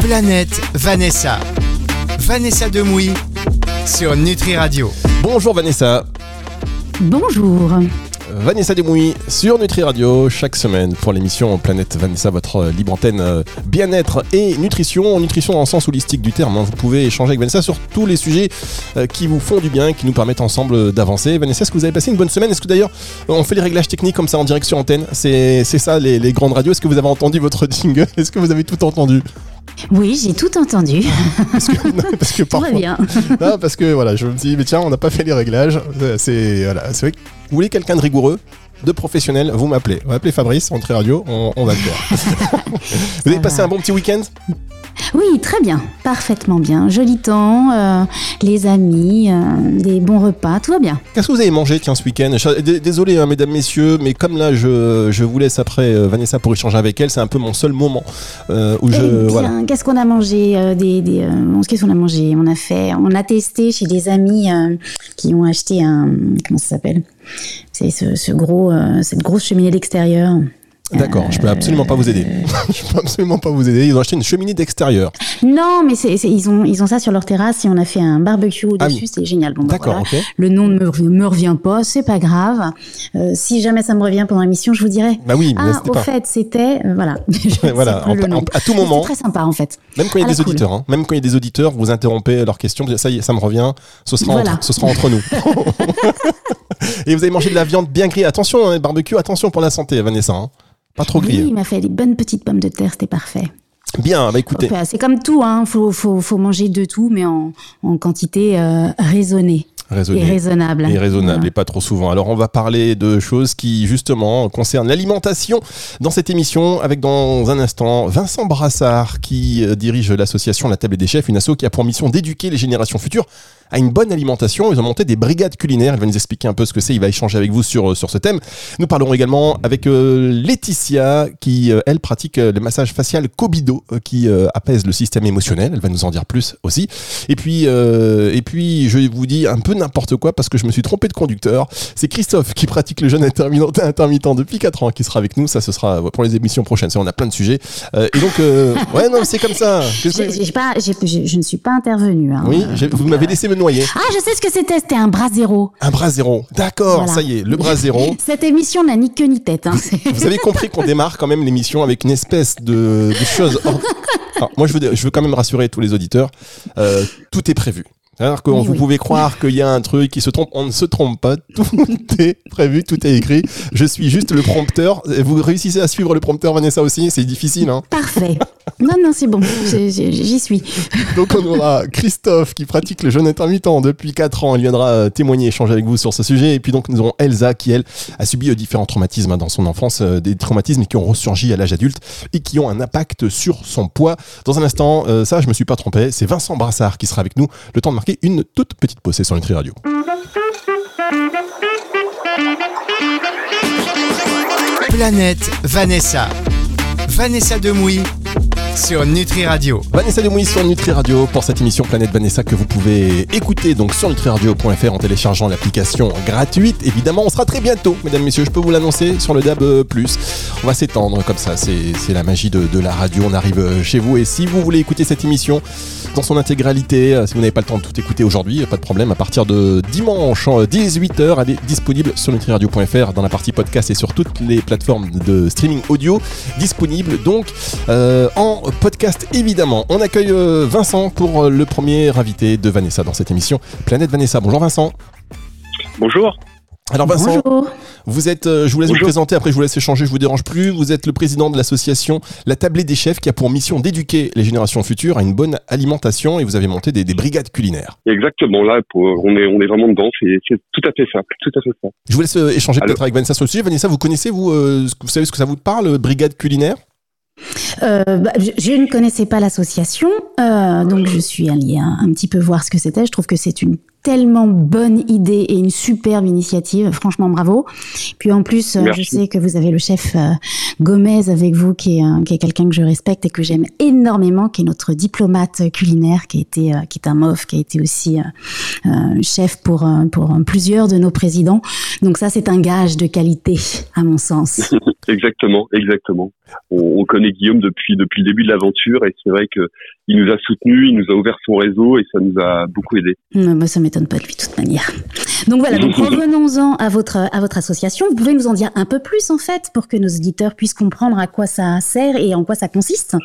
Planète Vanessa. Vanessa Demouy sur Nutri Radio. Bonjour Vanessa. Bonjour. Vanessa Demouy sur Nutri Radio chaque semaine pour l'émission Planète Vanessa, votre libre antenne euh, bien-être et nutrition. Nutrition en sens holistique du terme. hein. Vous pouvez échanger avec Vanessa sur tous les sujets euh, qui vous font du bien, qui nous permettent ensemble d'avancer. Vanessa, est-ce que vous avez passé une bonne semaine? Est-ce que d'ailleurs euh, on fait les réglages techniques comme ça en direct sur antenne? C'est c'est ça les, les grandes radios. Est-ce que vous avez entendu votre jingle? Est-ce que vous avez tout entendu? Oui, j'ai tout entendu. parce que, non, parce que Tout va parfois, bien. Non, parce que voilà, je me dis, mais tiens, on n'a pas fait les réglages. Euh, C'est voilà, vrai que vous voulez quelqu'un de rigoureux, de professionnel, vous m'appelez. Vous m'appelez Fabrice, Entrée Radio, on, on va le faire. vous avez passé va. un bon petit week-end? Oui, très bien. Parfaitement bien. Joli temps, euh, les amis, euh, des bons repas, tout va bien. Qu'est-ce que vous avez mangé, tiens, ce week-end? Je- Désolé, hein, mesdames, messieurs, mais comme là, je, je vous laisse après euh, Vanessa pour échanger avec elle, c'est un peu mon seul moment où je. Eh bien, voilà. qu'est-ce qu'on a mangé des, des, Qu'est-ce qu'on a mangé? On a fait, on a testé chez des amis qui ont acheté un. Comment ça s'appelle? C'est ce, ce gros, cette grosse cheminée d'extérieur. D'accord, je peux absolument pas vous aider. je peux absolument pas vous aider. Ils ont acheté une cheminée d'extérieur. Non, mais c'est, c'est- ils ont, ils ont ça sur leur terrasse et on a fait un barbecue Ah dessus. oui. C'est génial. Bon, bah, D'accord, voilà. ok. Le nom ne me, rev- me revient pas, c'est pas grave. Euh, si jamais ça me revient pendant l'émission, je vous dirai. Bah oui, mais Ah, au pas. fait, c'était euh, voilà. Voilà, en- en- à tout moment. C'était très sympa en fait. Même quand il y a des cool. auditeurs, hein. même quand il y a des auditeurs, vous interrompez leurs questions, ça y est, ça me revient, ce sera, Voilà. entre, ce sera entre nous. Et vous avez mangé de la viande bien grillée. Attention, hein, barbecue, attention pour la santé, Vanessa. hein. Pas trop Oui, grillé. il m'a fait des bonnes petites pommes de terre, c'était parfait. Bien, bah écoutez. C'est comme tout, hein. Faut, faut, faut manger de tout, mais en, en quantité euh, raisonnée Raisonné. et raisonnable. Et raisonnable Voilà. et pas trop souvent. Alors on va parler de choses qui justement concernent l'alimentation dans cette émission avec dans un instant Vincent Brassard qui euh, dirige l'association La Table des Chefs, une asso qui a pour mission d'éduquer les générations futures à une bonne alimentation. Ils ont monté des brigades culinaires. Il va nous expliquer un peu ce que c'est. Il va échanger avec vous sur, sur ce thème. Nous parlerons également avec euh, Laetitia qui, euh, elle, pratique euh, le massage facial Kobido euh, qui euh, apaise le système émotionnel. Elle va nous en dire plus aussi. Et puis, euh, et puis, je vous dis un peu n'importe quoi parce que je me suis trompé de conducteur. C'est Christophe qui pratique le jeûne intermittent, intermittent depuis 4 ans qui sera avec nous. Ça, ce sera pour les émissions prochaines. On a plein de sujets. Euh, et donc, euh, ouais, non, c'est comme ça. Que- je ne suis pas intervenue. hein. Oui, vous m'avez laissé me noyer. Ah, je sais ce que c'était. C'était un bras zéro. Un bras zéro. D'accord, Voilà. ça y est, le bras zéro. Cette émission n'a ni queue ni tête. Hein. Vous avez compris qu'on démarre quand même l'émission avec une espèce de, de chose. Alors, moi, je veux, je veux quand même rassurer tous les auditeurs. Euh, tout est prévu. Alors que Oui, vous oui. pouvez croire qu'il y a un truc qui se trompe, on ne se trompe pas. Tout est prévu, tout est écrit. Je suis juste le prompteur. Vous réussissez à suivre le prompteur, Vanessa aussi. C'est difficile, hein. Parfait. Non, non, c'est bon. J'y suis. Donc on aura Christophe qui pratique le jeûne intermittent depuis 4 ans. Il viendra témoigner, échanger avec vous sur ce sujet. Et puis donc nous aurons Elsa qui, elle, a subi euh, différents traumatismes hein, dans son enfance, euh, des traumatismes qui ont ressurgi à l'âge adulte et qui ont un impact sur son poids. Dans un instant, euh, ça je me suis pas trompé, c'est Vincent Brassard qui sera avec nous. Le temps de marquer une toute petite pause C'est sur Nutri Radio. Planète Vanessa. Vanessa Demouy sur Nutri Radio. Vanessa Demouy sur Nutri Radio pour cette émission Planète Vanessa que vous pouvez écouter donc sur nutriradio.fr en téléchargeant l'application gratuite. Évidemment, on sera très bientôt, mesdames, messieurs, je peux vous l'annoncer sur le DAB+. On va s'étendre comme ça, c'est la magie de, de la radio. On arrive chez vous et si vous voulez écouter cette émission dans son intégralité, euh, si vous n'avez pas le temps de tout écouter aujourd'hui, pas de problème, à partir de dimanche 18h, elle est disponible sur nutriradio.fr dans la partie podcast et sur toutes les plateformes de streaming audio disponibles donc euh, en podcast évidemment. On accueille euh, Vincent pour euh, le premier invité de Vanessa dans cette émission Planète Vanessa. Bonjour Vincent. Bonjour. Alors Vincent, Bonjour. vous êtes, euh, je vous laisse vous présenter, après je vous laisse échanger, je vous dérange plus. Vous êtes le président de l'association La Tablée des Chefs qui a pour mission d'éduquer les générations futures à une bonne alimentation et vous avez monté des, des brigades culinaires. Exactement, là, pour, on, est, on est vraiment dedans, c'est c'est tout à fait simple, tout à fait simple. Je vous laisse euh, échanger peut-être avec Vanessa sur le sujet. Vanessa, vous connaissez, vous, euh, ce que- vous savez ce que ça vous parle, brigade culinaire? Euh, bah, je, je ne connaissais pas l'association, euh, donc je suis allée un, un petit peu voir ce que c'était. Je trouve que c'est une tellement bonne idée et une superbe initiative. Franchement, bravo. Puis en plus, euh, je sais que vous avez le chef euh, Gomez avec vous, qui est, qui est quelqu'un que je respecte et que j'aime énormément, qui est notre diplomate culinaire, qui a été, euh, qui est un MOF, qui a été aussi euh, euh, chef pour euh, pour euh, plusieurs de nos présidents. Donc ça, c'est un gage de qualité, à mon sens. Exactement, exactement. On, connaît Guillaume depuis depuis le début de l'aventure et c'est vrai que il nous a soutenus, il nous a ouvert son réseau et ça nous a beaucoup aidé. moi, ça m'étonne pas de lui de toute manière. Donc voilà, donc revenons-en à votre à votre association. Vous pouvez nous en dire un peu plus en fait pour que nos auditeurs puissent comprendre à quoi ça sert et en quoi ça consiste?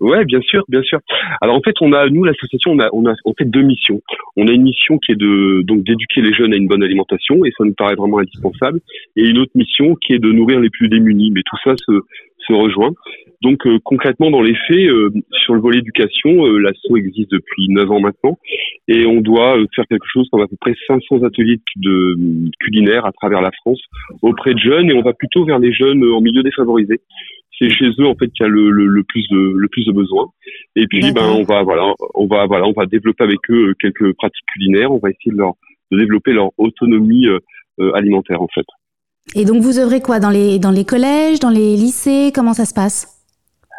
Ouais, bien sûr, bien sûr. Alors en fait, on a nous l'association, on a on a en fait deux missions. On a une mission qui est de donc d'éduquer les jeunes à une bonne alimentation et ça nous paraît vraiment indispensable. Et une autre mission qui est de nourrir les plus démunis. Mais tout ça se se rejoint. Donc euh, concrètement, dans les faits, euh, sur le volet éducation, euh, l'asso existe depuis 9 ans maintenant et on doit faire quelque chose comme à peu près 500 ateliers de, de culinaires à travers la France auprès de jeunes et on va plutôt vers les jeunes en milieu défavorisé c'est chez eux en fait qu'il y a le, le, plus de le plus de besoins. Et puis ben on va voilà on va voilà on va développer avec eux euh, quelques pratiques culinaires. On va essayer de leur de développer leur autonomie euh, euh, alimentaire en fait. Et donc vous œuvrez quoi dans les dans les collèges, dans les lycées? Comment ça se passe?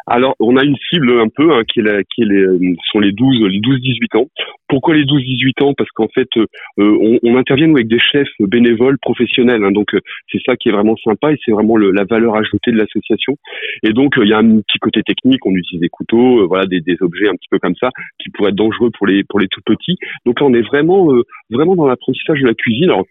Alors, on a une cible un peu hein, qui, est la, qui est les, euh, sont les 12, les 12-18 ans. Pourquoi les 12-18 ans? Parce qu'en fait, euh, on, on, intervient avec des chefs bénévoles professionnels. Hein, donc, euh, c'est ça qui est vraiment sympa et c'est vraiment la valeur ajoutée de l'association. Et donc, il y a un petit côté technique. On utilise des couteaux, voilà, des, des, objets un petit peu comme ça qui pourraient être dangereux pour les pour les tout petits. Donc là, on est vraiment vraiment dans l'apprentissage de la cuisine. Alors,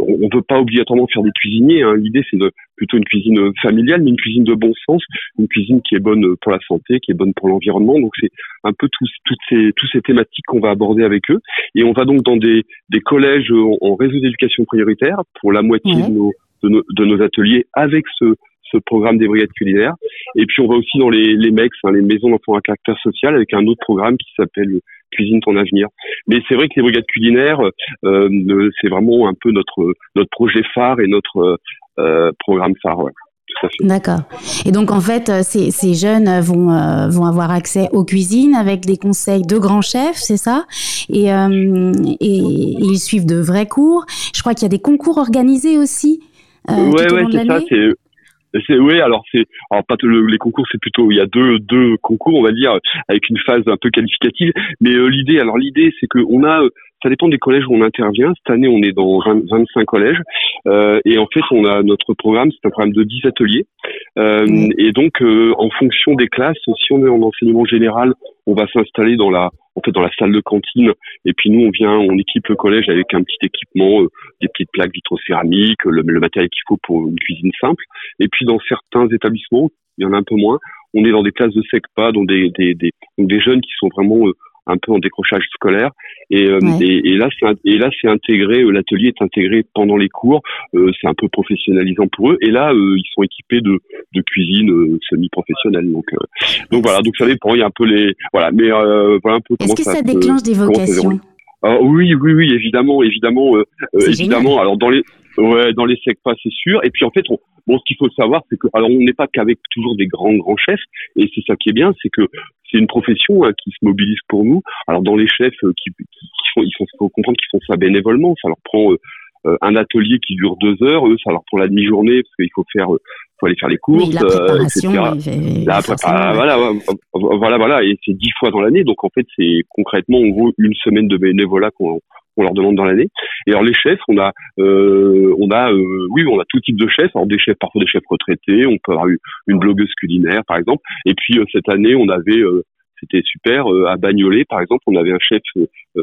on ne peut pas obligatoirement faire des cuisiniers. Hein. L'idée, c'est de, plutôt une cuisine familiale, mais une cuisine de bon sens, une cuisine qui est bonne pour la santé, qui est bonne pour l'environnement. Donc, c'est un peu tous, toutes ces, toutes ces thématiques qu'on va aborder avec eux. Et on va donc dans des, des collèges en, réseau d'éducation prioritaire pour la moitié de, nos, de, nos, ateliers avec ce, ce programme des brigades culinaires. Et puis on va aussi dans les, les MEX, hein, les maisons d'enfants à caractère social, avec un autre programme qui s'appelle cuisine ton avenir. Mais c'est vrai que les brigades culinaires, euh, c'est vraiment un peu notre notre projet phare et notre euh, programme phare. Ouais. D'accord. Et donc en fait, euh, ces, ces jeunes vont euh, vont avoir accès aux cuisines avec des conseils de grands chefs, c'est ça? Et, euh, et, et, ils suivent de vrais cours. Je crois qu'il y a des concours organisés aussi. Euh, ouais, ouais, c'est ça. Oui, alors c'est alors pas les concours, c'est plutôt il y a deux deux concours, on va dire, avec une phase un peu qualificative. Mais euh, l'idée, alors l'idée, c'est que on a, ça dépend des collèges où on intervient. Cette année, on est dans 25 collèges, euh, et en fait, on a notre programme, c'est un programme de 10 ateliers. Euh, et donc, euh, en fonction des classes, si on est en enseignement général, on va s'installer dans la dans la salle de cantine et puis nous on vient on équipe le collège avec un petit équipement euh, des petites plaques vitrocéramiques le, le matériel qu'il faut pour une cuisine simple. Et puis dans certains établissements il y en a un peu moins on est dans des classes de SECPA dans des des, des, des jeunes qui sont vraiment euh, un peu en décrochage scolaire. Et, euh, et, et, là, c'est et là, c'est intégré. Euh, l'atelier est intégré pendant les cours. Euh, c'est un peu professionnalisant pour eux. Et là, ils sont équipés de, de cuisine semi-professionnelle. Donc, donc voilà. Donc ça dépend. Il y a un peu les voilà. Mais voilà un peu comment Est-ce que ça, déclenche des vocations? ah, oui, oui, oui, évidemment, évidemment, évidemment. Alors dans les Ouais, dans les SECPA, c'est sûr. Et puis en fait, on, bon, ce qu'il faut savoir, c'est que alors on n'est pas qu'avec toujours des grands grands chefs, et c'est ça qui est bien, c'est que c'est une profession hein, qui se mobilise pour nous. Alors dans les chefs euh, qui, qui, font, ils faut comprendre qu'ils font ça bénévolement. Ça leur prend euh, euh, un atelier qui dure deux heures, eux, ça leur prend la demi-journée parce qu'il faut faire, faut aller faire les courses, la préparation, etc. La préparation, voilà, voilà, voilà, et c'est dix fois dans l'année. Donc en fait, c'est concrètement, on vaut une semaine de bénévolat qu'on on leur demande dans l'année. Et alors les chefs, on a, euh, on a, euh, oui, on a tout type de chefs. Alors des chefs, parfois des chefs retraités. On peut avoir une blogueuse culinaire, par exemple. Et puis euh, cette année, on avait c'était super. à Bagnolet, par exemple, on avait un chef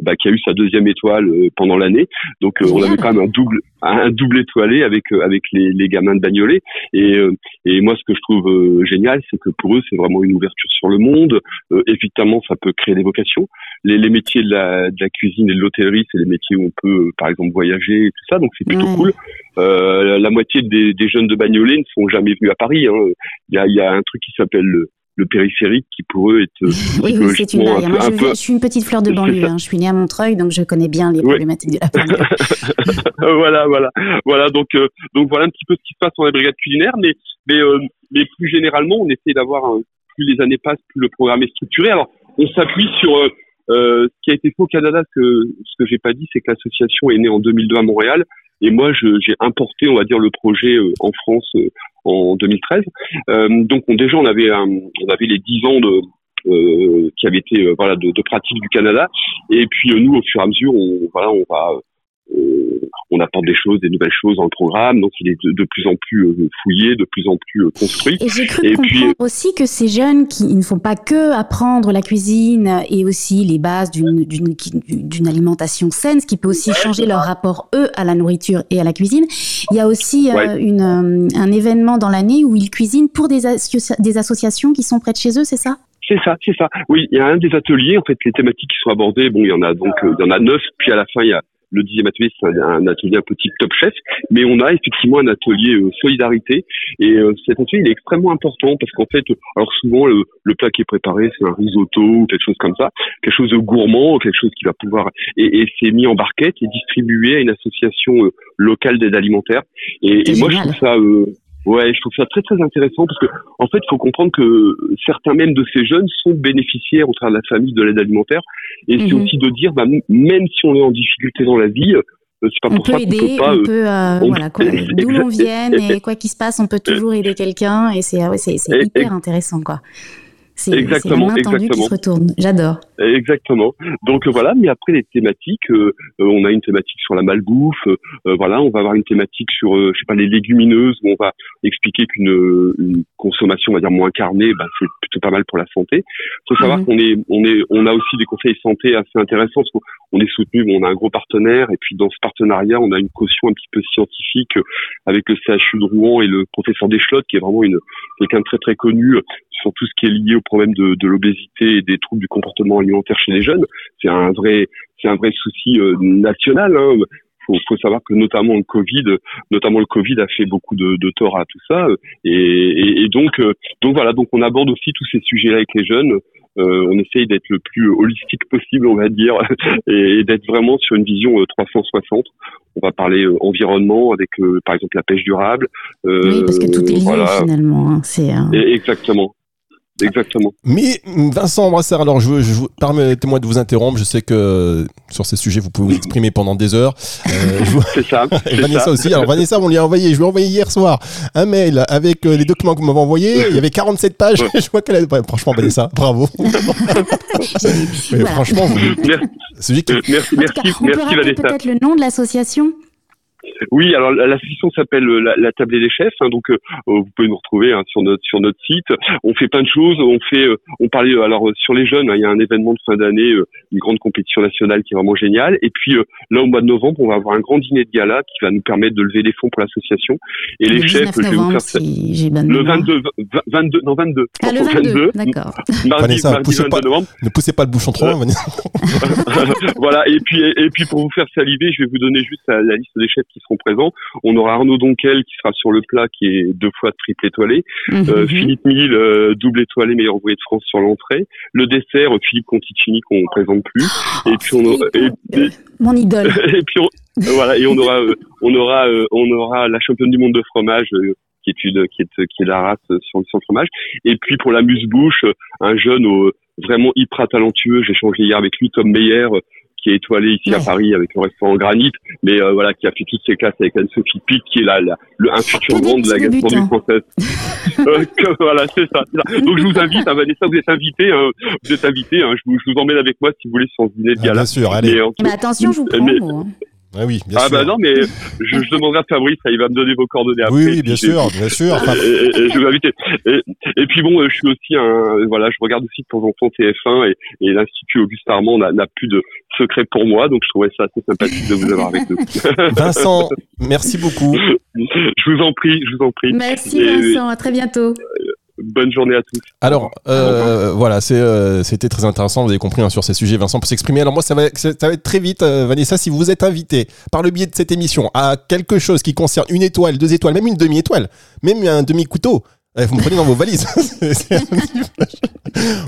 bah, qui a eu sa deuxième étoile pendant l'année. Donc on avait quand même un double, un double étoilé avec avec les, les gamins de Bagnolet. Et, et moi, ce que je trouve génial, c'est que pour eux, c'est vraiment une ouverture sur le monde. évidemment, ça peut créer des vocations les, les, métiers de la, de la cuisine et de l'hôtellerie, c'est les métiers où on peut, par exemple, voyager et tout ça, donc c'est plutôt cool. Euh, la moitié des, des, jeunes de Bagnolet ne sont jamais venus à Paris. Hein. Il, y a, il y a un truc qui s'appelle le, le périphérique qui pour eux est euh, oui, oui c'est une blague. Moi, je, je, suis une petite fleur de banlieue. Hein. Je suis née à Montreuil, donc je connais bien les problématiques de la banlieue. voilà, voilà, voilà. Donc, euh, donc voilà un petit peu ce qui se passe dans les brigades culinaires, mais mais euh, mais plus généralement, on essaie d'avoir plus les années passent, plus le programme est structuré. Alors, on s'appuie sur euh, ce qui a été fait au Canada, ce que ce que j'ai pas dit, c'est que l'association est née en 2002 à Montréal, et moi j'ai importé, on va dire, le projet euh, en France euh, en 2013. donc on, déjà on avait on avait les 10 ans de qui avaient été voilà de, de, pratique du Canada, et puis nous au fur et à mesure on voilà on va on apporte des choses, des nouvelles choses dans le programme, donc il est de, plus en plus euh, fouillé, de plus en plus euh, construit. Et j'ai cru comprendre aussi que ces jeunes qui ne font pas que apprendre la cuisine et aussi les bases d'une alimentation saine, ce qui peut aussi changer leur rapport eux à la nourriture et à la cuisine. Il y a aussi euh, une, un événement dans l'année où ils cuisinent pour des, des associations qui sont près de chez eux, c'est ça? C'est ça, c'est ça. Oui, il y a un des ateliers, en fait, les thématiques qui sont abordées, bon, il y en a donc, il y en a neuf, puis à la fin, il y a le dixième atelier, c'est un, atelier un peu type top chef, mais on a effectivement un atelier euh, solidarité. Et euh, cet atelier, il est extrêmement important parce qu'en fait, alors souvent, le, plat qui est préparé, c'est un risotto ou quelque chose comme ça, quelque chose de gourmand, quelque chose qui va pouvoir... Et, et c'est mis en barquette et distribué à une association euh, locale d'aide alimentaire. Et, et moi, je trouve ça... Ouais, je trouve ça très très intéressant parce que en fait, il faut comprendre que certains même de ces jeunes sont bénéficiaires au travers de la famille de l'aide alimentaire, et c'est mhm. aussi de dire, bah, même si on est en difficulté dans la vie, euh, c'est pas on pour peut ça aider, peut pas, on peut, euh, voilà, d'où l'on vienne et quoi qu'il se passe, on peut toujours aider quelqu'un et c'est ouais, c'est hyper intéressant quoi. C'est exactement, exactement. qui se retourne. J'adore. Exactement. Donc euh, voilà, mais après les thématiques, euh, euh, on a une thématique sur la malbouffe. voilà, on va avoir une thématique sur, je sais pas, les légumineuses où on va expliquer qu'une une consommation, on va dire moins carnée, bah, c'est plutôt pas mal pour la santé. Il faut savoir mhm. qu'on est, on est, on a aussi des conseils santé assez intéressants parce qu'on est soutenu, on a un gros partenaire et puis dans ce partenariat, on a une caution un petit peu scientifique avec le CHU de Rouen et le professeur Deschlotte qui est vraiment une quelqu'un de très très connu sur tout ce qui est lié au problème de, de l'obésité et des troubles du comportement alimentaire chez les jeunes. C'est un vrai, c'est un vrai souci euh, national. Hein. Faut, faut, savoir que notamment le Covid, notamment le Covid a fait beaucoup de, de tort à tout ça. Et, et, et donc, euh, donc voilà, donc on aborde aussi tous ces sujets-là avec les jeunes. Euh, on essaye d'être le plus holistique possible, on va dire, et, d'être vraiment sur une vision 360. Euh, on va parler environnement avec, par exemple, la pêche durable. oui, parce que tout est lié finalement. Hein. C'est exactement. Exactement. Mais Vincent Brassard, alors je, je permettez-moi de vous interrompre. Je sais que sur ces sujets, vous pouvez vous exprimer pendant des heures. Euh, c'est ça. Vanessa aussi. Alors Vanessa, on lui a envoyé. Je lui ai envoyé hier soir un mail avec euh, les documents que vous m'avez envoyés. Il y avait 47 pages. je vois qu'elle a. franchement, Vanessa, bravo. Franchement, vous... merci, merci, merci, on peut rappeler peut-être le nom de l'association? Oui, alors l'association s'appelle euh, la, la Tablée des chefs, hein, donc euh, euh, vous pouvez nous retrouver hein, sur notre sur notre site. On fait plein de choses. On fait, on parlait alors sur les jeunes, hein, il y a un événement de fin d'année, une grande compétition nationale qui est vraiment géniale. Et puis là au mois de novembre, on va avoir un grand dîner de gala qui va nous permettre de lever des fonds pour l'association. Et les chefs, je vais vous faire si le 22, 22, non 22, ah, le 22, d'accord. Mardi, mardi 22 novembre. Ne poussez pas le bouchon trop loin. voilà. Et puis et puis pour vous faire saliver, je vais vous donner juste la, la liste des chefs qui seront présents. On aura Arnaud Donquel qui sera sur le plat qui est deux fois triple étoilé. Mhm. Euh, Philippe Mille, euh, double étoilé, meilleur ouvrier de France sur l'entrée. Le dessert, Philippe Conticini qu'on ne présente plus. et puis on aura, mon idole. et puis voilà, et on aura, euh, on aura, on aura la championne du monde de fromage qui est une, qui est, qui est la race sur, sur le fromage. Et puis pour la muse-bouche, un jeune vraiment hyper talentueux. J'ai changé hier avec lui, Tom Meyer, qui est étoilé ici à Paris avec le restaurant Granit, mais euh, voilà, qui a fait toutes ses classes avec Anne-Sophie Pic, qui est là, le, un futur grand de la gastronomie française. euh, voilà, c'est ça, Donc je vous invite, à Vanessa, vous êtes invité, hein, vous êtes invité, hein, je, vous, je vous emmène avec moi si vous voulez sur ce dîner de gala. bien sûr, allez. Mais, mais attention, je vous prends. Mais, hein. Ah oui, bien ah bah non, mais je, je, demanderai à Fabrice, il va me donner vos coordonnées après. Oui, bien sûr, bien sûr. Et, je vais inviter. Et, puis bon, je suis aussi un, voilà, je regarde aussi de temps en temps TF1 et, et l'Institut Auguste Armand n'a plus de secret pour moi, donc je trouvais ça assez sympathique de vous avoir avec nous. Vincent, merci beaucoup. Je vous en prie, je vous en prie. Merci Vincent, à très bientôt. Bonne journée à tous. Alors, euh, voilà, euh, c'était très intéressant, vous avez compris hein, sur ces sujets, Vincent, pour s'exprimer. Alors moi, ça va, ça va être très vite, euh, Vanessa, si vous êtes invité par le biais de cette émission à quelque chose qui concerne une étoile, deux étoiles, même une demi-étoile, même un demi-couteau, vous me prenez dans vos valises.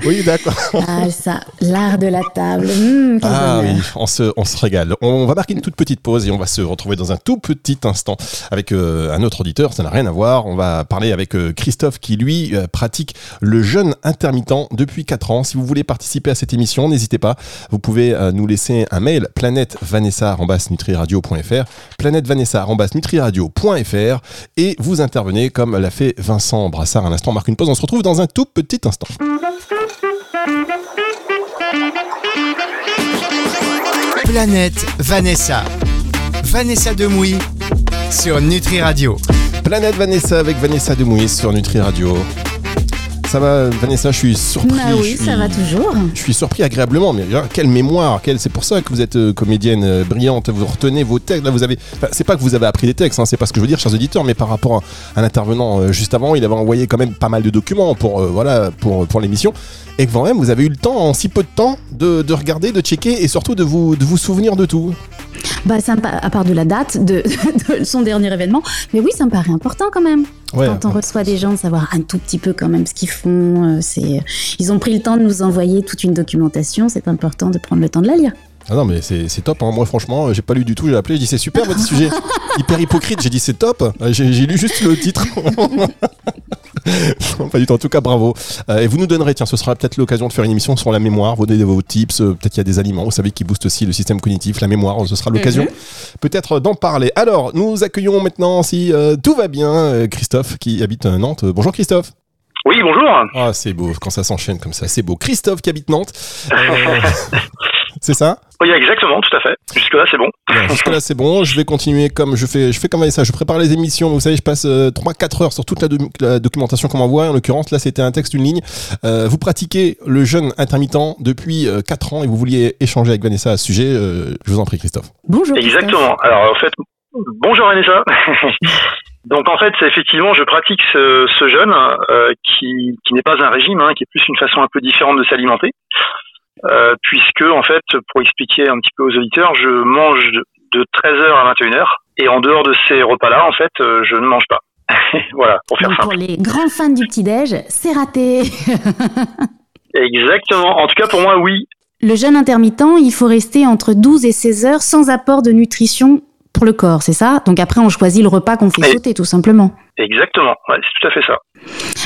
oui, d'accord. Ah, ça, l'art de la table. Mmh, ah oui, on se, on se régale. On va marquer une toute petite pause et on va se retrouver dans un tout petit instant avec euh, un autre auditeur. Ça n'a rien à voir. On va parler avec euh, Christophe qui, lui, euh, pratique le jeûne intermittent depuis 4 ans. Si vous voulez participer à cette émission, n'hésitez pas. Vous pouvez nous laisser un mail planètevanessa.nutriradio.fr planètevanessa.nutriradio.fr et vous intervenez comme l'a fait Vincent Brassard un instant. On marque une pause. On se retrouve dans un tout petit instant. Planète Vanessa. Vanessa Demouy sur Nutri Radio. Planète Vanessa avec Vanessa Demouy sur Nutri Radio. Ça va, Vanessa, je suis surpris. Bah oui, suis- ça va toujours. Je suis surpris agréablement, mais regarde, quelle mémoire, quelle... c'est pour ça que vous êtes euh, comédienne euh, brillante, vous retenez vos textes, là vous avez, enfin, c'est pas que vous avez appris des textes, hein, c'est pas ce que je veux dire, chers auditeurs, mais par rapport à, à l'intervenant euh, juste avant, il avait envoyé quand même pas mal de documents pour, voilà, pour, pour l'émission, et que quand même vous avez eu le temps, en si peu de temps, de, de regarder, de checker, et surtout de vous, de vous souvenir de tout. Bah, ça me à part de la date de, de son dernier événement. Mais oui, ça me paraît important quand même. Ouais. Quand on reçoit des gens, de savoir un tout petit peu quand même ce qu'ils font. euh, C'est, ils ont pris le temps de nous envoyer toute une documentation. C'est important de prendre le temps de la lire. Ah non mais c'est c'est top, hein. moi franchement euh, j'ai pas lu du tout, j'ai appelé, j'ai dit c'est super votre sujet, hyper hypocrite, j'ai dit c'est top, Euh, j'ai lu juste le titre. Non, pas du tout, en tout cas bravo. Euh, et vous nous donnerez, tiens ce sera peut-être l'occasion de faire une émission sur la mémoire, vous donnez vos tips, euh, peut-être qu'il y a des aliments, vous savez qui boostent aussi le système cognitif, la mémoire, ce sera l'occasion peut-être d'en parler. Alors nous accueillons maintenant si euh, tout va bien euh, Christophe qui habite Nantes. Euh, Bonjour Christophe. Oui, bonjour. Ah c'est beau quand ça s'enchaîne comme ça, c'est beau. Christophe qui habite Nantes. Euh, c'est ça Oui, exactement, tout à fait. Jusque-là, c'est bon. Jusque-là, c'est bon. Je vais continuer comme je fais. Je fais comme ça. Je prépare les émissions. Vous savez, je passe 3-4 heures sur toute la, do- la documentation qu'on m'envoie. En l'occurrence, là, c'était un texte, une ligne. Euh, vous pratiquez le jeûne intermittent depuis 4 ans et vous vouliez échanger avec Vanessa à ce sujet. Euh, je vous en prie, Christophe. Bonjour. Christophe. Exactement. Alors, en fait, bonjour Vanessa. Donc, en fait, c'est effectivement, je pratique ce, ce jeûne euh, qui, qui n'est pas un régime, hein, qui est plus une façon un peu différente de s'alimenter. Euh, puisque, en fait, pour expliquer un petit peu aux auditeurs, je mange de 13h à 21h. Et en dehors de ces repas-là, en fait, euh, je ne mange pas. voilà, pour faire Donc, simple. pour les grands fans du petit-déj, c'est raté. Exactement. En tout cas, pour moi, oui. Le jeûne intermittent, il faut rester entre 12 et 16 heures sans apport de nutrition pour le corps, c'est ça? Donc après, on choisit le repas qu'on fait sauter, tout simplement. Exactement. Ouais, c'est tout à fait ça.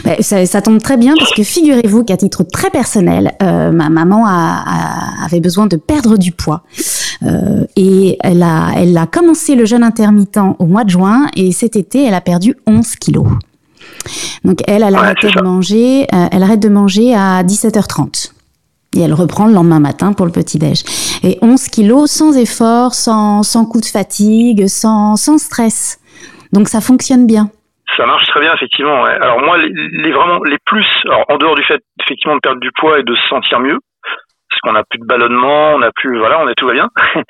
Ben, ça, ça tombe très bien parce que figurez-vous qu'à titre très personnel, euh, ma maman a, a- avait besoin de perdre du poids Euh, et elle a, elle a commencé le jeûne intermittent au mois de juin et cet été, elle a perdu 11 kilos. Donc elle, elle Ouais, de manger, euh, elle arrête de manger à 17h30. Et elle reprend le lendemain matin pour le petit-déj. Et 11 kilos sans effort, sans, sans coup de fatigue, sans, sans stress. Donc ça fonctionne bien. Ça marche très bien, effectivement. ouais. Alors moi, les, les vraiment les plus, alors en dehors du fait effectivement de perdre du poids et de se sentir mieux, parce qu'on n'a plus de ballonnement, on n'a plus, voilà, on est tout va bien.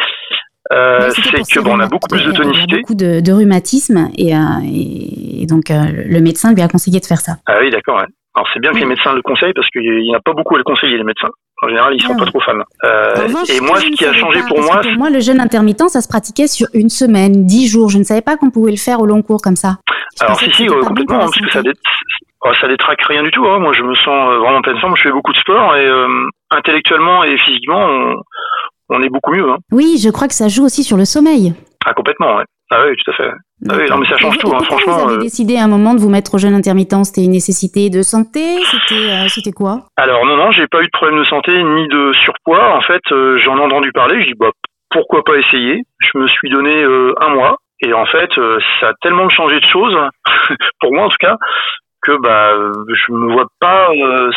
euh, c'est que bon, on a beaucoup plus de tonicité. beaucoup de, de rhumatisme et, euh, et donc euh, le médecin lui a conseillé de faire ça. Ah oui, d'accord. Ouais. Alors c'est bien que les médecins le conseillent parce qu'il n'y en a pas beaucoup à le conseiller les médecins. En général, ils sont Ah pas trop fans. Euh, revanche, et moi, ce ne qui a changé pas, pour moi, pour moi, le jeûne intermittent, ça se pratiquait sur une semaine, dix jours. Je ne savais pas qu'on pouvait le faire au long cours comme ça. Je Alors si si euh, bon complètement parce que ça dé... oh, ça détraque rien du tout. Hein. Moi je me sens euh, vraiment en pleine forme. Je fais beaucoup de sport et euh, intellectuellement et physiquement on, on est beaucoup mieux. Hein. Oui, je crois que ça joue aussi sur le sommeil. Ah complètement. Ouais. Ah oui tout à fait. Ah oui, non, mais ça change Et- tout, et hein, franchement, Vous avez euh. décidé à un moment de vous mettre au jeûne intermittent? C'était une nécessité de santé? C'était, euh, c'était quoi? Alors non non j'ai pas eu de problème de santé ni de surpoids. En fait euh, j'en ai entendu parler. Je dis bah pourquoi pas essayer? Je me suis donné euh, un mois et en fait ça a tellement changé de choses pour moi en tout cas que bah je me vois pas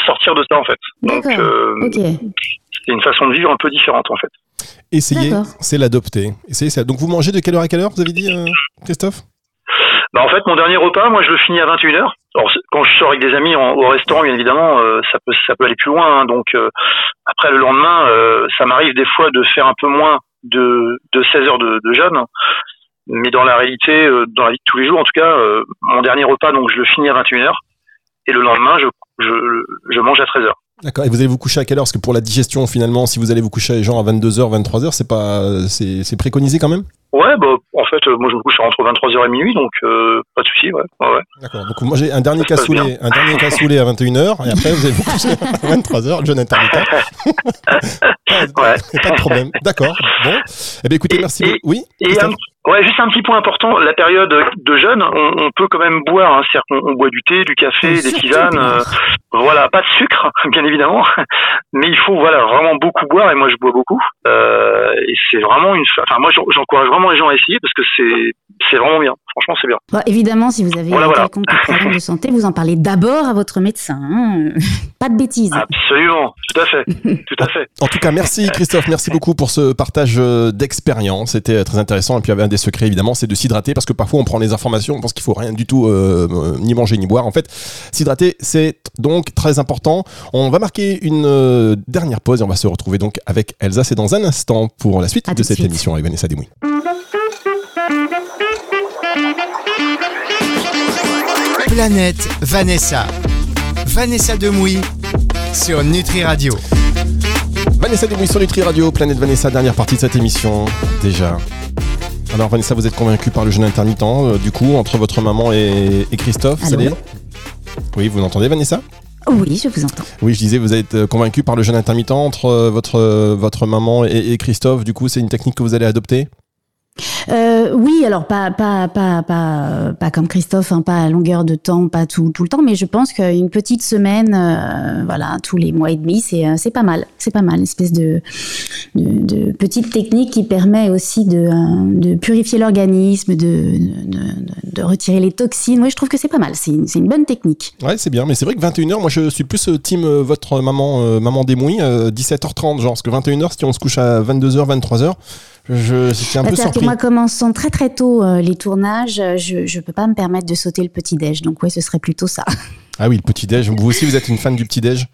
sortir de ça en fait. Donc D'accord. euh, Ok. c'est une façon de vivre un peu différente en fait. Essayez, D'accord. c'est l'adopter. Essayez ça. Donc vous mangez de quelle heure à quelle heure, vous avez dit, euh, Christophe? Bah en fait, mon dernier repas, moi, je le finis à 21h. Alors, quand je sors avec des amis en- au restaurant, bien évidemment, euh, ça peut ça peut aller plus loin. hein. donc, euh, après le lendemain, euh, ça m'arrive des fois de faire un peu moins de, de 16 heures de, de jeûne. Mais dans la réalité, euh, dans la vie de tous les jours, en tout cas, euh, mon dernier repas, donc, je le finis à 21h. Et le lendemain, je, je, je mange à 13h. D'accord. Et vous allez vous coucher à quelle heure? Parce que pour la digestion, finalement, si vous allez vous coucher genre à 22h, 23h, c'est pas, c'est c'est préconisé quand même? Ouais, bah, en fait, euh, moi, je me couche entre 23h et minuit, donc euh, pas de souci, ouais. ouais, ouais. D'accord. Donc vous mangez un dernier cassoulet, un dernier cassoulet à 21h, et après vous allez vous coucher à 23h, le jeûne intermittent. pas, Ouais. pas de problème. D'accord. Bon. Eh bien, écoutez, Et- merci. et- beaucoup. oui. Et un, ouais, juste un petit point important, la période de jeûne, on, on peut quand même boire, hein, c'est-à-dire qu'on on boit du thé, du café, des tisanes, euh, voilà, pas de sucre, bien évidemment, mais il faut voilà vraiment beaucoup boire et moi je bois beaucoup. Et c'est vraiment une, enfin moi j'en- j'encourage vraiment les gens à essayer parce que c'est vraiment bien. Franchement, c'est bien. Bon, évidemment, si vous avez Voilà, un voilà. quelconque problème de santé, vous en parlez d'abord à votre médecin. hein. Pas de bêtises. Absolument, tout à fait, tout à fait. En tout cas, merci Christophe, merci beaucoup pour ce partage euh, d'expérience. C'était euh, très intéressant. Et puis, il y avait un des secrets, évidemment, c'est de s'hydrater parce que parfois on prend les informations, on pense qu'il faut rien du tout euh, ni manger ni boire. En fait, s'hydrater, c'est donc très important. On va marquer une dernière pause et on va se retrouver donc avec Elsa. C'est dans un instant pour la suite À de cette suite. émission avec Vanessa Demouy. Planète Vanessa. Vanessa Demouy sur Nutri Radio. Vanessa Demouy sur Nutri Radio, Planète Vanessa, dernière partie de cette émission déjà. Alors Vanessa, vous êtes convaincue par le jeûne intermittent, euh, du coup, entre votre maman et, et Christophe, Allô Oui, vous l'entendez Vanessa? Oui, je vous entends. Oui, je disais, vous êtes euh, convaincu par le jeûne intermittent entre euh, votre, votre maman et, et Christophe. Du coup, c'est une technique que vous allez adopter? Euh, oui, alors pas pas pas pas pas comme Christophe, hein, pas à longueur de temps, pas tout tout le temps, mais je pense qu'une petite semaine, euh, voilà, tous les mois et demi, c'est euh, c'est pas mal, c'est pas mal, une espèce de, de petite technique qui permet aussi de de purifier l'organisme, de, de retirer les toxines. Moi, je trouve que c'est pas mal, c'est une c'est une bonne technique. Ouais, c'est bien, mais c'est vrai que 21h, moi je suis plus team votre maman, euh, maman démouille, 17h30, genre, parce que 21h, si on se couche à 22h, 23h, je, j'étais un peu que moi, commençant très très tôt euh, les tournages, euh, je je peux pas me permettre de sauter le petit déj, donc ouais, ce serait plutôt ça. Ah oui, le petit-déj. Vous aussi, vous êtes une fan du petit-déj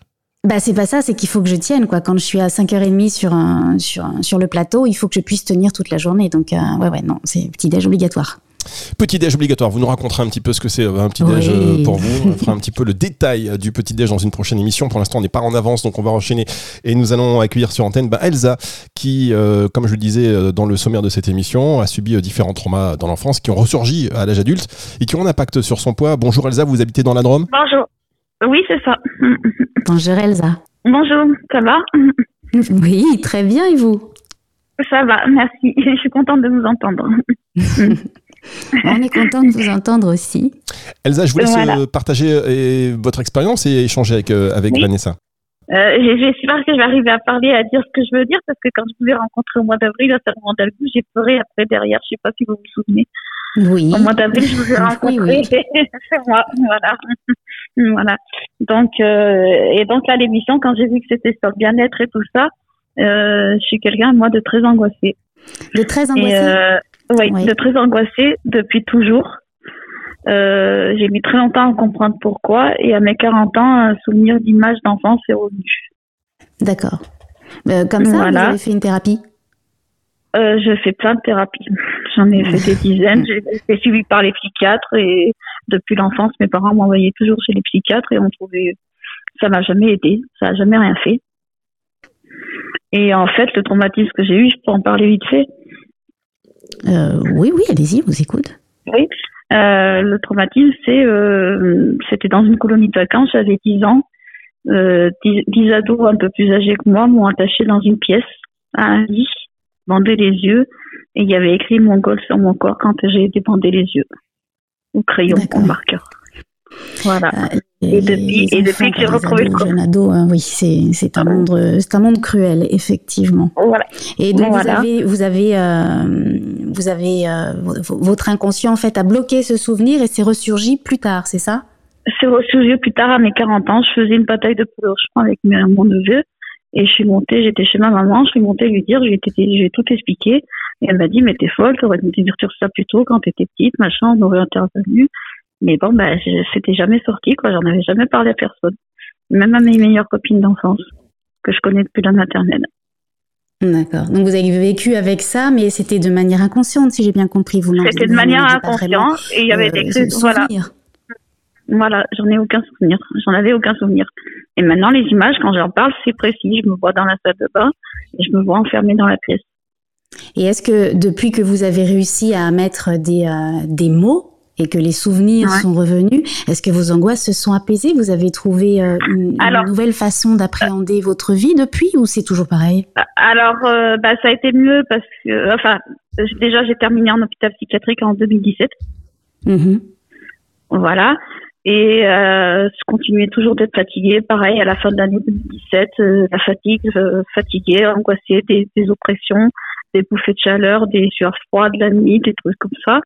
Bah c'est pas ça, c'est qu'il faut que je tienne quoi. Quand je suis à 5h30 sur un, sur un- sur le plateau, il faut que je puisse tenir toute la journée. Donc euh, ouais ouais non, c'est petit déj obligatoire. Vous nous raconterez un petit peu ce que c'est euh, un petit-déj Oui. euh, pour vous. On fera un petit peu le détail euh, du petit-déj dans une prochaine émission. Pour l'instant, on n'est pas en avance, donc on va enchaîner. Et nous allons accueillir sur antenne bah, Elsa, qui, euh, comme je le disais dans le sommaire de cette émission, a subi euh, différents traumas dans l'enfance qui ont ressurgi à l'âge adulte et qui ont un impact sur son poids. Bonjour Elsa, vous habitez dans la Drôme? Bonjour. Oui, c'est ça. Bonjour Elsa. Bonjour, ça va? Oui, très bien et vous? Ça va, merci. Je suis contente de vous entendre. On est content de vous entendre aussi. Elsa, je vous laisse Voilà. partager euh, votre expérience et échanger avec, euh, avec Oui. Vanessa. Euh, J'espère que je vais arriver à parler, à dire ce que je veux dire, parce que quand je vous ai rencontré au mois d'avril à Salon d'Algou, j'ai pleuré après derrière. Je sais pas si vous vous souvenez. Oui. Au mois d'avril, je vous ai rencontré. oui. c'est moi, voilà. voilà. Donc, euh, et donc à l'émission, quand j'ai vu que c'était sur le bien-être et tout ça, euh, je suis quelqu'un, moi, de très angoissé. De très Et, angoissé. Oui, Oui. de très angoissée depuis toujours. Euh, j'ai mis très longtemps à comprendre pourquoi et à mes 40 ans, un souvenir d'image d'enfance est revenu. D'accord. Euh, comme ça, Voilà. vous avez fait une thérapie? Euh, je fais plein de thérapies. J'en ai fait des dizaines. J'ai été suivie par les psychiatres et depuis l'enfance, mes parents m'envoyaient toujours chez les psychiatres et on trouvait ça m'a jamais aidé, ça a jamais rien fait. Et en fait, le traumatisme que j'ai eu, je peux en parler vite fait. Euh, Oui, oui, allez-y, on vous écoute. Oui. Euh, le traumatisme, c'est, euh, c'était dans une colonie de vacances, j'avais 10 ans. Euh, 10, 10 ados un peu plus âgés que moi m'ont attaché dans une pièce, à un lit, bandé les yeux, et il y avait écrit mongol sur mon corps quand j'ai été bandé les yeux. Au crayon, au marqueur. Voilà. Euh, Et depuis- et depuis que j'ai retrouvé le ados, hein, oui, c'est c'est un monde, euh, c'est un monde cruel, effectivement. Voilà. Et donc Voilà. vous avez, vous avez, euh, vous avez euh, votre inconscient en fait a bloqué ce souvenir et c'est ressurgi plus tard, c'est ça? C'est ressurgi plus tard à mes 40 ans. Je faisais une bataille de poulet au avec mon neveu. Et je suis montée, j'étais chez ma maman, je suis montée lui dire, j'ai tout expliqué. Et elle m'a dit, mais t'es folle, t'aurais dû dire sur ça plus tôt quand t'étais petite, machin, on aurait intervenu. Mais bon, je- c'était jamais sorti, quoi. J'en avais jamais parlé à personne. Même à mes meilleures copines d'enfance, que je connais depuis la maternelle. D'accord. Donc vous avez vécu avec ça, mais c'était de manière inconsciente, si j'ai bien compris. Vous C'était de manière inconsciente, et il y avait euh, des crises, voilà. Voilà, j'en ai aucun souvenir. J'en avais aucun souvenir. Et maintenant, les images, quand j'en parle, c'est précis. Je me vois dans la salle de bain et je me vois enfermée dans la pièce. Et est-ce que depuis que vous avez réussi à mettre des, euh, des mots et que les souvenirs Ouais. sont revenus, est-ce que vos angoisses se sont apaisées? Vous avez trouvé euh, une, une Alors- nouvelle façon d'appréhender votre vie depuis ou c'est toujours pareil? Alors, euh, bah, ça a été mieux parce que, enfin, euh, déjà, j'ai terminé en hôpital psychiatrique en 2017. Mhm. Voilà. Et euh, je continuais toujours d'être fatiguée. Pareil, à la fin de l'année 2017, euh, la fatigue, euh, fatiguée, angoissée, des, des oppressions, des bouffées de chaleur, des sueurs froides la nuit, des trucs comme ça.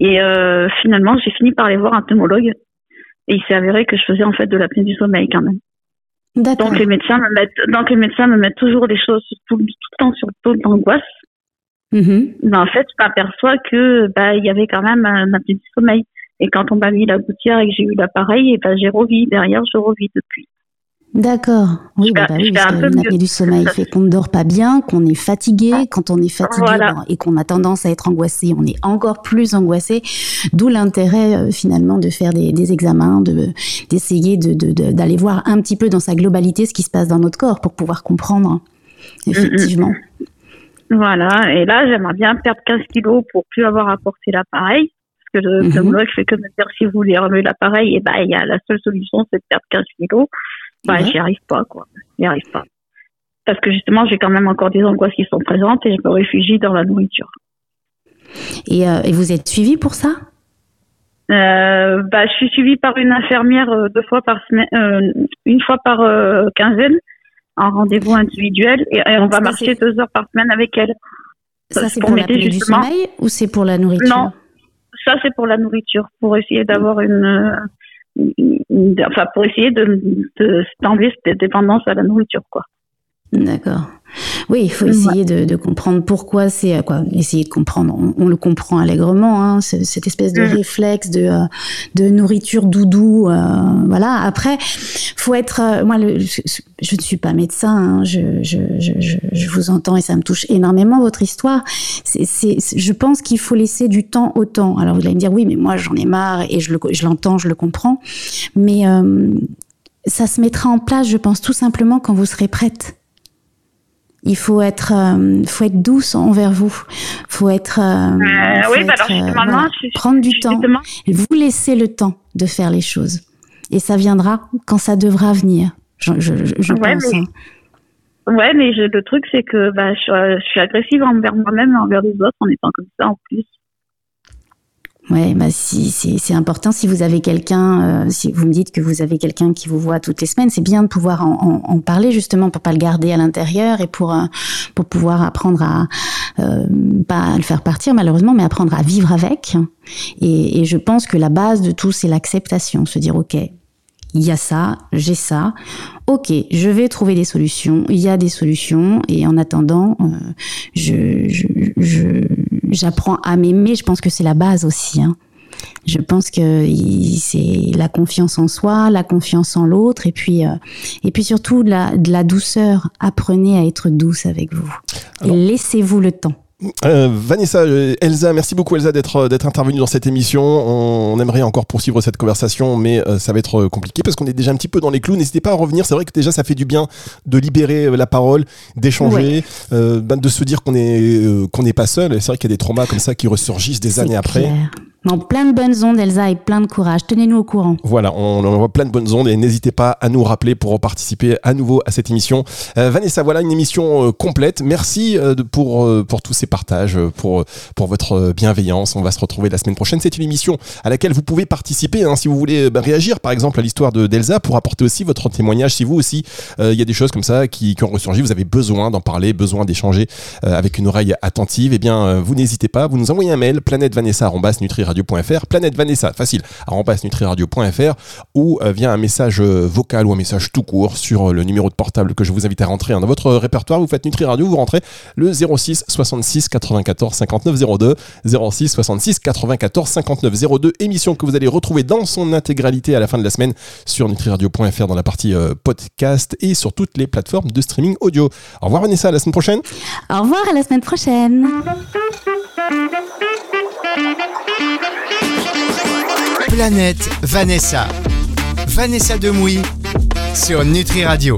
Et euh, finalement, j'ai fini par aller voir un pneumologue. Et il s'est avéré que je faisais en fait de l'apnée du sommeil quand même. Donc les médecins me mettent, donc les médecins me mettent toujours les choses tout, tout le temps sur le taux d'angoisse. Mhm. Mais en fait, je m'aperçois que bah il y avait quand même un apnée du sommeil. Et quand on m'a mis la gouttière et que j'ai eu l'appareil, et ben j'ai revis derrière, je revis depuis. D'accord. Oui, Je bah, fais- bah oui, je parce fais que l'apnée du sommeil fait qu'on ne dort pas bien, qu'on est fatigué. Quand on est fatigué Voilà. ben, et qu'on a tendance à être angoissé, on est encore plus angoissé. D'où l'intérêt euh, finalement de faire des, des examens, de d'essayer de, de- de- d'aller voir un petit peu dans sa globalité ce qui se passe dans notre corps pour pouvoir comprendre effectivement. Voilà. Et là, j'aimerais bien perdre 15 kilos pour plus avoir à porter l'appareil. Parce que le Mhm. pneumologue fait que me dire si vous voulez remuer l'appareil, et ben il y a la seule solution, c'est de perdre 15 kilos. Bah, Ouais. j'y arrive pas, quoi. J'y arrive pas. Parce que justement, j'ai quand même encore des angoisses qui sont présentes et je me réfugie dans la nourriture. Et, euh, et vous êtes suivi pour ça? Euh, bah, je suis suivie par une infirmière euh, deux fois par semaine, euh, une fois par quinzaine, en rendez-vous individuel, et, et on va marcher deux heures par semaine avec elle. Ça c'est pour était l'apnée du sommeil ou c'est pour la nourriture? Non. Ça, c'est pour la nourriture, pour essayer d'avoir une- enfin, pour essayer de, de d'enlever cette dépendance à la nourriture, quoi. D'accord. Oui, il faut Ouais. essayer de, de comprendre pourquoi c'est euh, quoi. Essayer de comprendre. On, on le comprend allègrement, hein, ce- cette espèce de Mm. réflexe de euh, de nourriture doudou. euh, voilà. Après, faut être. euh, moi, le, je, je ne suis pas médecin. hein, je, je, je, vous entends et ça me touche énormément votre histoire. C'est, c'est- je pense qu'il faut laisser du temps au temps. Alors vous allez me dire oui, mais moi j'en ai marre et je, le, je l'entends, je le comprends. Mais euh, ça se mettra en place, je pense, tout simplement quand vous serez prête. Il faut être, euh, faut être douce envers vous. Faut être. euh, Euh, faut oui, bah alors être, euh, justement, voilà. je- prendre du temps. Vous laissez le temps de faire les choses, et ça viendra quand ça devra venir. Je, je, je- Ouais, pense. mais- hein. Ouais, mais je- le truc, c'est que bah, je, je suis agressive envers moi-même et envers les autres en étant comme ça en plus. Ouais, bah si, c'est c'est important. Si vous avez quelqu'un, euh, si vous me dites que vous avez quelqu'un qui vous voit toutes les semaines, c'est bien de pouvoir en, en, en parler justement pour pas le garder à l'intérieur et pour euh, pour pouvoir apprendre à euh, pas le faire partir malheureusement, mais apprendre à vivre avec. Et, et je pense que la base de tout, c'est l'acceptation, se dire ok, il y a ça, j'ai ça. Ok, je vais trouver des solutions. Il y a des solutions et en attendant, euh, je, je, je- j'apprends à m'aimer. Je pense que c'est la base aussi. hein. Je pense que c'est la confiance en soi, la confiance en l'autre, et puis euh, et puis surtout de la, de la douceur. Apprenez à être douce avec vous Alors- laissez-vous le temps. Euh, Vanessa, euh, Elsa, merci beaucoup Elsa d'être euh, d'être intervenue dans cette émission. On, on aimerait encore poursuivre cette conversation, mais euh, ça va être euh, compliqué parce qu'on est déjà un petit peu dans les clous. N'hésitez pas à revenir. C'est vrai que déjà ça fait du bien de libérer la parole, d'échanger, euh, ben, de se dire qu'on est euh, qu'on n'est pas seul. C'est vrai qu'il y a des traumas comme ça qui ressurgissent des années après. Non, plein de bonnes ondes, Elsa, et plein de courage. Tenez-nous au courant. Voilà, on envoie plein de bonnes ondes et n'hésitez pas à nous rappeler pour participer à nouveau à cette émission. Euh, Vanessa, voilà une émission euh, complète. Merci euh, pour, pour tous ces partages, pour, pour votre bienveillance. On va se retrouver la semaine prochaine. C'est une émission à laquelle vous pouvez participer hein, si vous voulez bah, réagir par exemple à l'histoire de d'Elsa pour apporter aussi votre témoignage. Si vous aussi, il y a des choses comme ça qui, ont ressurgi, vous avez besoin d'en parler, besoin d'échanger avec une oreille attentive, eh bien vous n'hésitez pas, vous nous envoyez un mail planète Vanessa, facile, nutriradio.fr ou euh, via un message euh, vocal ou un message tout court sur euh, le numéro de portable que je vous invite à rentrer dans votre répertoire. Vous faites Nutri Radio, vous rentrez le 06 66 94 59 02 06 66 94 59 02 émission que vous allez retrouver dans son intégralité à la fin de la semaine sur nutriradio.fr dans la partie podcast et sur toutes les plateformes de streaming audio. Au revoir Vanessa, à la semaine prochaine. Au revoir, à la semaine prochaine. Planète Vanessa. Vanessa Demouy sur Nutri Radio.